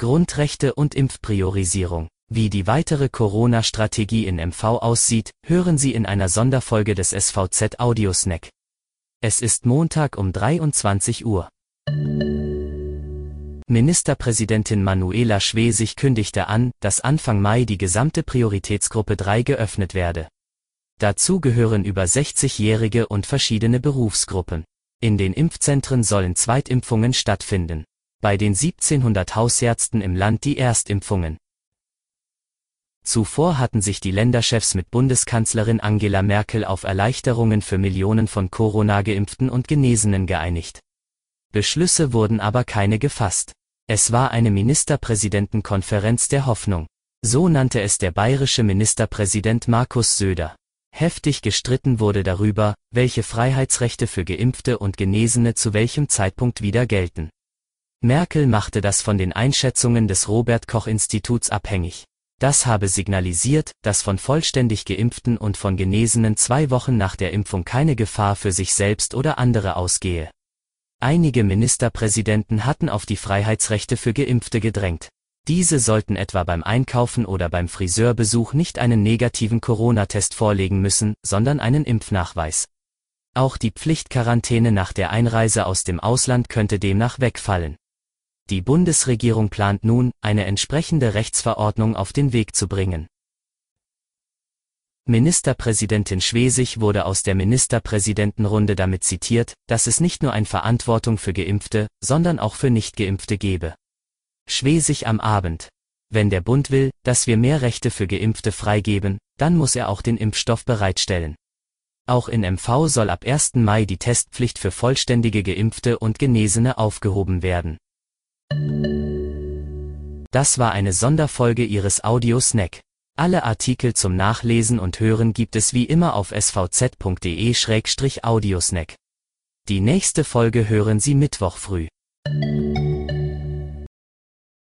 Grundrechte und Impfpriorisierung. Wie die weitere Corona-Strategie in MV aussieht, hören Sie in einer Sonderfolge des SVZ Audiosnack. Es ist Montag um 23 Uhr. Ministerpräsidentin Manuela Schwesig kündigte an, dass Anfang Mai die gesamte Prioritätsgruppe 3 geöffnet werde. Dazu gehören über 60-Jährige und verschiedene Berufsgruppen. In den Impfzentren sollen Zweitimpfungen stattfinden. Bei den 1700 Hausärzten im Land die Erstimpfungen. Zuvor hatten sich die Länderchefs mit Bundeskanzlerin Angela Merkel auf Erleichterungen für Millionen von Corona-Geimpften und Genesenen geeinigt. Beschlüsse wurden aber keine gefasst. Es war eine Ministerpräsidentenkonferenz der Hoffnung. So nannte es der bayerische Ministerpräsident Markus Söder. Heftig gestritten wurde darüber, welche Freiheitsrechte für Geimpfte und Genesene zu welchem Zeitpunkt wieder gelten. Merkel machte das von den Einschätzungen des Robert Koch Instituts abhängig. Das habe signalisiert, dass von vollständig geimpften und von Genesenen zwei Wochen nach der Impfung keine Gefahr für sich selbst oder andere ausgehe. Einige Ministerpräsidenten hatten auf die Freiheitsrechte für Geimpfte gedrängt. Diese sollten etwa beim Einkaufen oder beim Friseurbesuch nicht einen negativen Corona-Test vorlegen müssen, sondern einen Impfnachweis. Auch die Pflichtquarantäne nach der Einreise aus dem Ausland könnte demnach wegfallen. Die Bundesregierung plant nun, eine entsprechende Rechtsverordnung auf den Weg zu bringen. Ministerpräsidentin Schwesig wurde aus der Ministerpräsidentenrunde damit zitiert, dass es nicht nur ein Verantwortung für Geimpfte, sondern auch für Nichtgeimpfte gebe. Schwesig am Abend. Wenn der Bund will, dass wir mehr Rechte für Geimpfte freigeben, dann muss er auch den Impfstoff bereitstellen. Auch in MV soll ab 1. Mai die Testpflicht für vollständige Geimpfte und Genesene aufgehoben werden. Das war eine Sonderfolge Ihres Audio-Snack. Alle Artikel zum Nachlesen und Hören gibt es wie immer auf svz.de-audiosnack. Die nächste Folge hören Sie Mittwoch früh.